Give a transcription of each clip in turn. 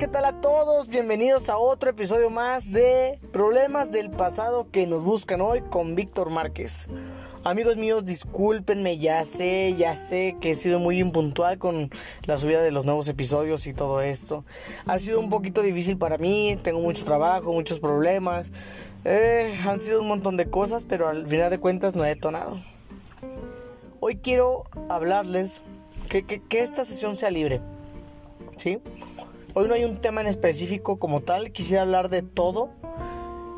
¿qué tal a todos? Bienvenidos a otro episodio más de Problemas del pasado que nos buscan hoy con Víctor Márquez. Amigos míos, discúlpenme, ya sé, ya sé que he sido muy impuntual con la subida de los nuevos episodios y todo esto. Ha sido un poquito difícil para mí, tengo mucho trabajo, muchos problemas. Eh, han sido un montón de cosas, pero al final de cuentas no he detonado. Hoy quiero hablarles que, que esta sesión sea libre. ¿Sí? Hoy no hay un tema en específico como tal, quisiera hablar de todo.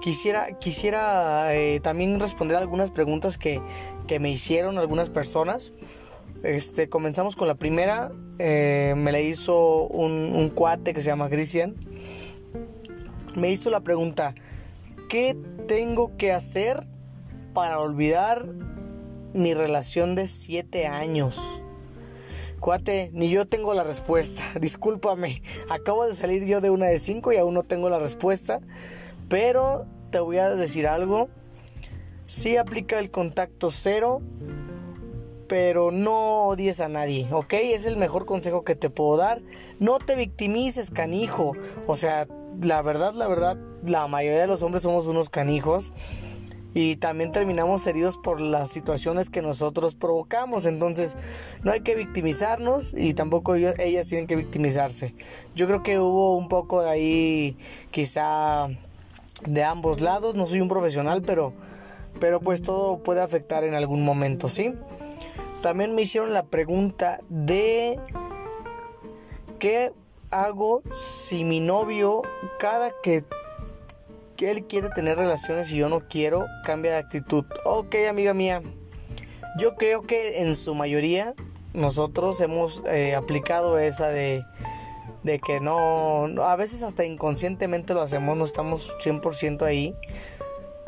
Quisiera, quisiera eh, también responder algunas preguntas que, me hicieron algunas personas. Este, comenzamos con la primera. Eh, me la hizo un, un, cuate que se llama Cristian. Me hizo la pregunta: ¿Qué tengo que hacer para olvidar mi relación de 7 años? Cuate, ni yo tengo la respuesta. Discúlpame. Acabo de salir yo de una de cinco y aún no tengo la respuesta. Pero te voy a decir algo. Sí aplica el contacto cero. Pero no odies a nadie, ¿ok? Es el mejor consejo que te puedo dar. No te victimices, canijo. O sea, la verdad, la verdad, la mayoría de los hombres somos unos canijos y también terminamos heridos por las situaciones que nosotros provocamos. Entonces, no hay que victimizarnos y tampoco ellas tienen que victimizarse. Yo creo que hubo un poco de ahí, quizá de ambos lados. No soy un profesional, pero, pero pues todo puede afectar en algún momento, ¿sí? También me hicieron la pregunta de qué hago si mi novio cada que él quiere tener relaciones y yo no quiero, cambia de actitud. Ok, amiga mía, yo creo que en su mayoría nosotros hemos eh, aplicado esa de, de que no, a veces hasta inconscientemente lo hacemos, no estamos 100% ahí,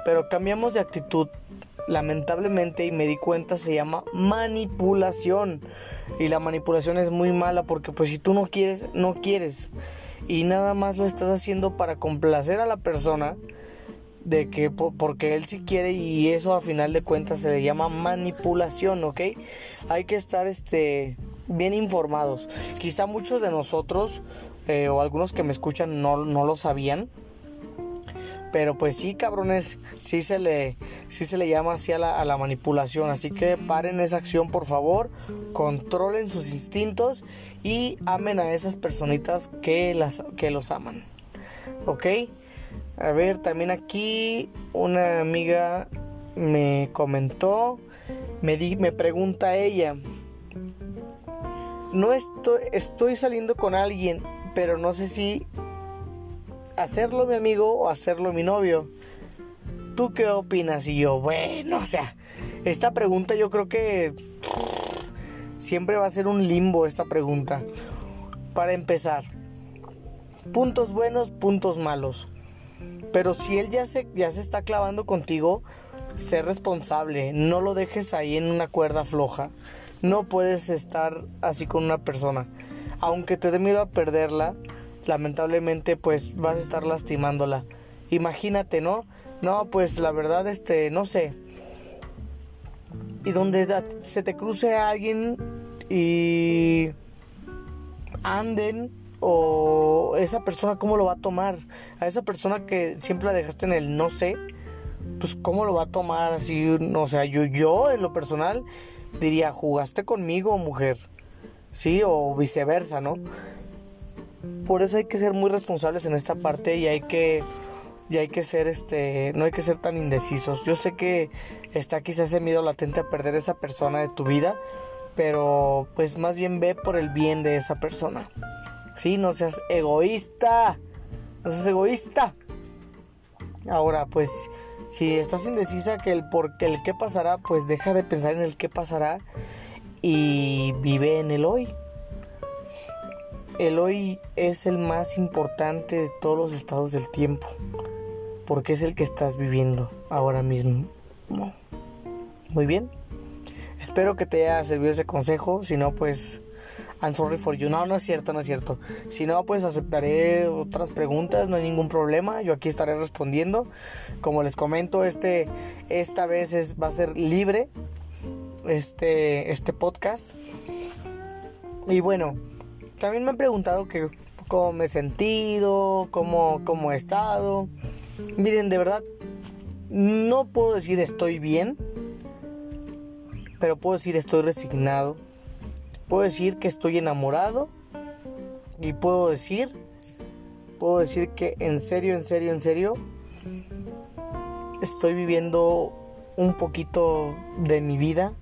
pero cambiamos de actitud. Lamentablemente, y me di cuenta, se llama manipulación. Y la manipulación es muy mala porque pues si tú no quieres, no quieres y nada más lo estás haciendo para complacer a la persona de que porque él sí quiere y eso a final de cuentas se le llama manipulación, ¿ok? Hay que estar este bien informados. Quizá muchos de nosotros eh, o algunos que me escuchan no, no lo sabían. Pero pues sí, cabrones, sí se le, sí se le llama así a la, a la manipulación. Así que paren esa acción, por favor. Controlen sus instintos y amen a esas personitas que, las, que los aman. ¿Ok? A ver, también aquí una amiga me comentó, me, di, me pregunta ella, no estoy, estoy saliendo con alguien, pero no sé si hacerlo mi amigo o hacerlo mi novio. ¿Tú qué opinas? Y yo, bueno, o sea, esta pregunta yo creo que Siempre va a ser un limbo esta pregunta. Para empezar, puntos buenos, puntos malos. Pero si él ya se, ya se está clavando contigo, sé responsable. No lo dejes ahí en una cuerda floja. No puedes estar así con una persona. Aunque te dé miedo a perderla, lamentablemente pues vas a estar lastimándola. Imagínate, ¿no? No, pues la verdad, este, no sé. Y donde se te cruce a alguien y anden o esa persona cómo lo va a tomar. A esa persona que siempre la dejaste en el no sé, pues cómo lo va a tomar así, o sea, yo yo en lo personal diría, "Jugaste conmigo, mujer." Sí, o viceversa, ¿no? Por eso hay que ser muy responsables en esta parte y hay que y hay que ser este no hay que ser tan indecisos. Yo sé que está quizás ese miedo latente a perder esa persona de tu vida, pero pues más bien ve por el bien de esa persona. Sí, no seas egoísta. No seas egoísta. Ahora, pues si estás indecisa que el por el qué pasará, pues deja de pensar en el qué pasará y vive en el hoy. El hoy es el más importante de todos los estados del tiempo, porque es el que estás viviendo ahora mismo. Muy bien. Espero que te haya servido ese consejo. Si no, pues. I'm sorry for you. No, no es cierto, no es cierto. Si no, pues aceptaré otras preguntas, no hay ningún problema. Yo aquí estaré respondiendo. Como les comento, este, esta vez es, va a ser libre. Este, este podcast. Y bueno, también me han preguntado que cómo me he sentido, cómo, cómo he estado. Miren, de verdad, no puedo decir estoy bien, pero puedo decir estoy resignado. Puedo decir que estoy enamorado y puedo decir, puedo decir que en serio, en serio, en serio, estoy viviendo un poquito de mi vida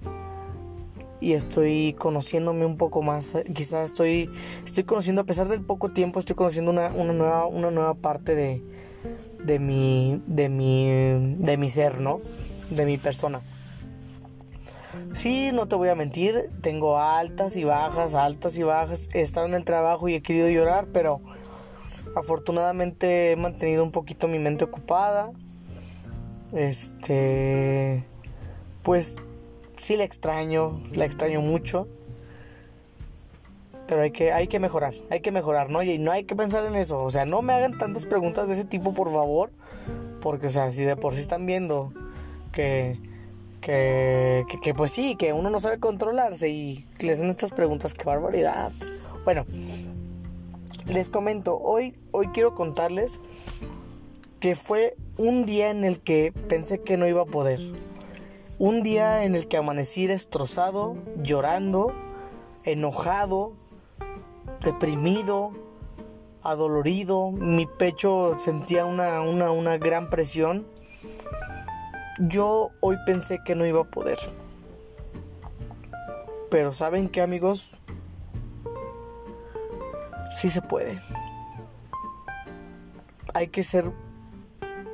y estoy conociéndome un poco más. Quizás estoy, estoy conociendo, a pesar del poco tiempo, estoy conociendo una, nueva, una nueva parte de, de, mi, de, mi, de mi ser, ¿no? De mi persona. Sí, no te voy a mentir, tengo altas y bajas, altas y bajas. He estado en el trabajo y he querido llorar, pero afortunadamente he mantenido un poquito mi mente ocupada. Este, pues sí la extraño, la extraño mucho. Pero hay que, hay que mejorar, hay que mejorar, ¿no? Y no hay que pensar en eso. O sea, no me hagan tantas preguntas de ese tipo, por favor. Porque, o sea, si de por sí están viendo que, que, que, pues sí, que uno no sabe controlarse y le hacen estas preguntas, qué barbaridad. Bueno, les comento, hoy, hoy quiero contarles que fue un día en el que pensé que no iba a poder. Un día en el que amanecí destrozado, llorando, enojado, deprimido, adolorido, mi pecho sentía una, una, una gran presión. Yo hoy pensé que no iba a poder. Pero ¿saben qué amigos? Sí se puede. Hay que ser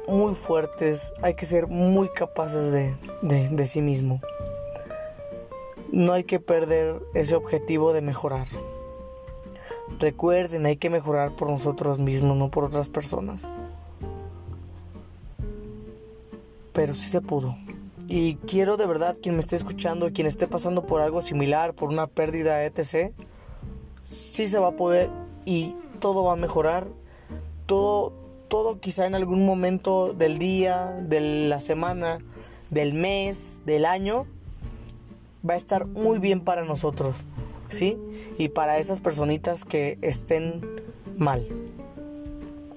muy fuertes, hay que ser muy capaces de, de, sí mismo. No hay que perder ese objetivo de mejorar. Recuerden, hay que mejorar por nosotros mismos, no por otras personas. Pero sí se pudo. Y quiero de verdad, quien me esté escuchando, quien esté pasando por algo similar, por una pérdida, etc., sí se va a poder y todo va a mejorar. Todo, todo quizá en algún momento del día, de la semana, del mes, del año, va a estar muy bien para nosotros, ¿sí? Y para esas personitas que estén mal.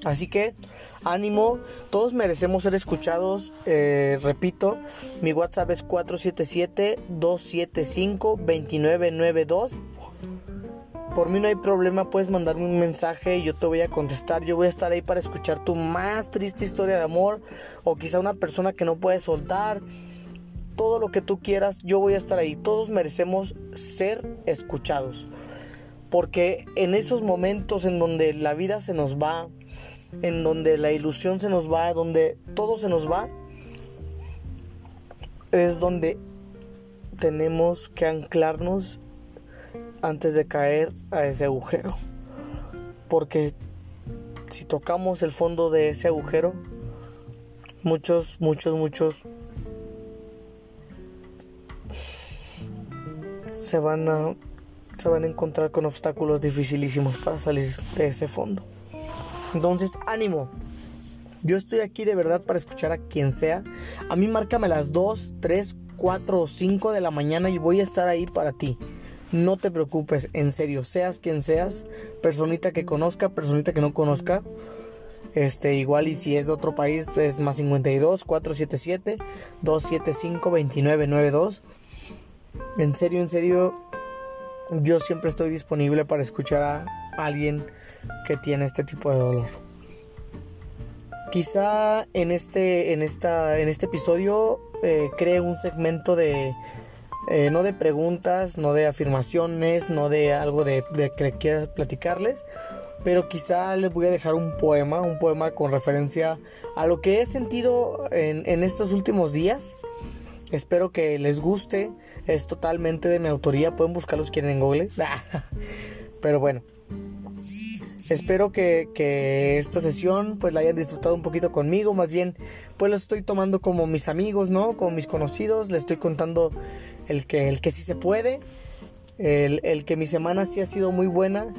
Así que ánimo, todos merecemos ser escuchados. Eh, repito, mi WhatsApp es 477-275-2992 por mí no hay problema, puedes mandarme un mensaje y yo te voy a contestar. Yo voy a estar ahí para escuchar tu más triste historia de amor o quizá una persona que no puede soltar. Todo lo que tú quieras, yo voy a estar ahí. Todos merecemos ser escuchados. Porque en esos momentos en donde la vida se nos va, en donde la ilusión se nos va, donde todo se nos va, es donde tenemos que anclarnos antes de caer a ese agujero. Porque si tocamos el fondo de ese agujero, muchos, muchos, muchos se van a se van a encontrar con obstáculos dificilísimos para salir de ese fondo. Entonces, ánimo. Yo estoy aquí de verdad para escuchar a quien sea. A mí márcame las 2, 3, 4 o 5 de la mañana y voy a estar ahí para ti. No te preocupes, en serio, seas quien seas, personita que conozca, personita que no conozca. Este, igual y si es de otro país es más 52 477 275 2992. En serio, en serio, yo siempre estoy disponible para escuchar a alguien que tiene este tipo de dolor. Quizá en este, en esta, en este episodio eh, cree un segmento de eh, no de preguntas, no de afirmaciones, no de algo de, que quiera platicarles, pero quizá les voy a dejar un poema, un poema con referencia a lo que he sentido en, en estos últimos días. Espero que les guste, es totalmente de mi autoría, pueden buscarlo si quieren en Google. pero bueno, espero que, esta sesión pues la hayan disfrutado un poquito conmigo, más bien pues lo estoy tomando como mis amigos, ¿no? Como mis conocidos, les estoy contando el que, el que sí se puede, el, que mi semana sí ha sido muy buena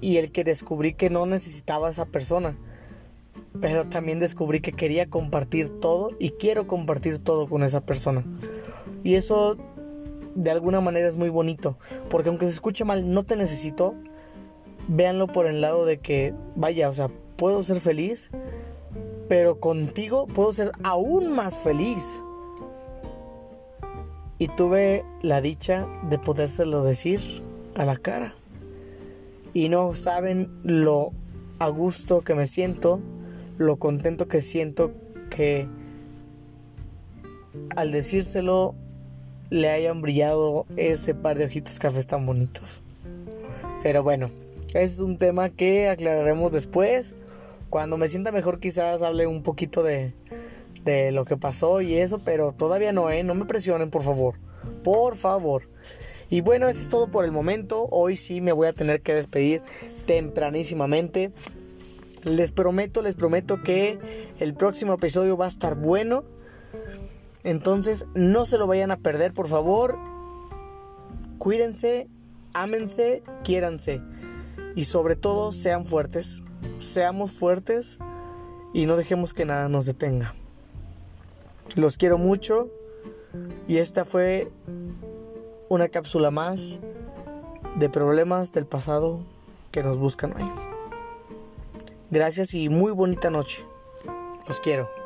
y el que descubrí que no necesitaba a esa persona. Pero también descubrí que quería compartir todo y quiero compartir todo con esa persona. Y eso de alguna manera es muy bonito, porque aunque se escuche mal, no te necesito, véanlo por el lado de que, vaya, o sea, puedo ser feliz, pero contigo puedo ser aún más feliz. Y tuve la dicha de podérselo decir a la cara. Y no saben lo a gusto que me siento, lo contento que siento que al decírselo le hayan brillado ese par de ojitos cafés tan bonitos. Pero bueno, es un tema que aclararemos después. Cuando me sienta mejor quizás hable un poquito de, de lo que pasó y eso, pero todavía no, ¿eh? No me presionen, por favor. Por favor. Y bueno, eso es todo por el momento. Hoy sí me voy a tener que despedir tempranísimamente. Les prometo, les prometo que el próximo episodio va a estar bueno. Entonces no se lo vayan a perder, por favor. Cuídense, ámense, quiéranse. Y sobre todo sean fuertes. Seamos fuertes y no dejemos que nada nos detenga. Los quiero mucho. Y esta fue una cápsula más de problemas del pasado que nos buscan hoy. Gracias y muy bonita noche. Los quiero.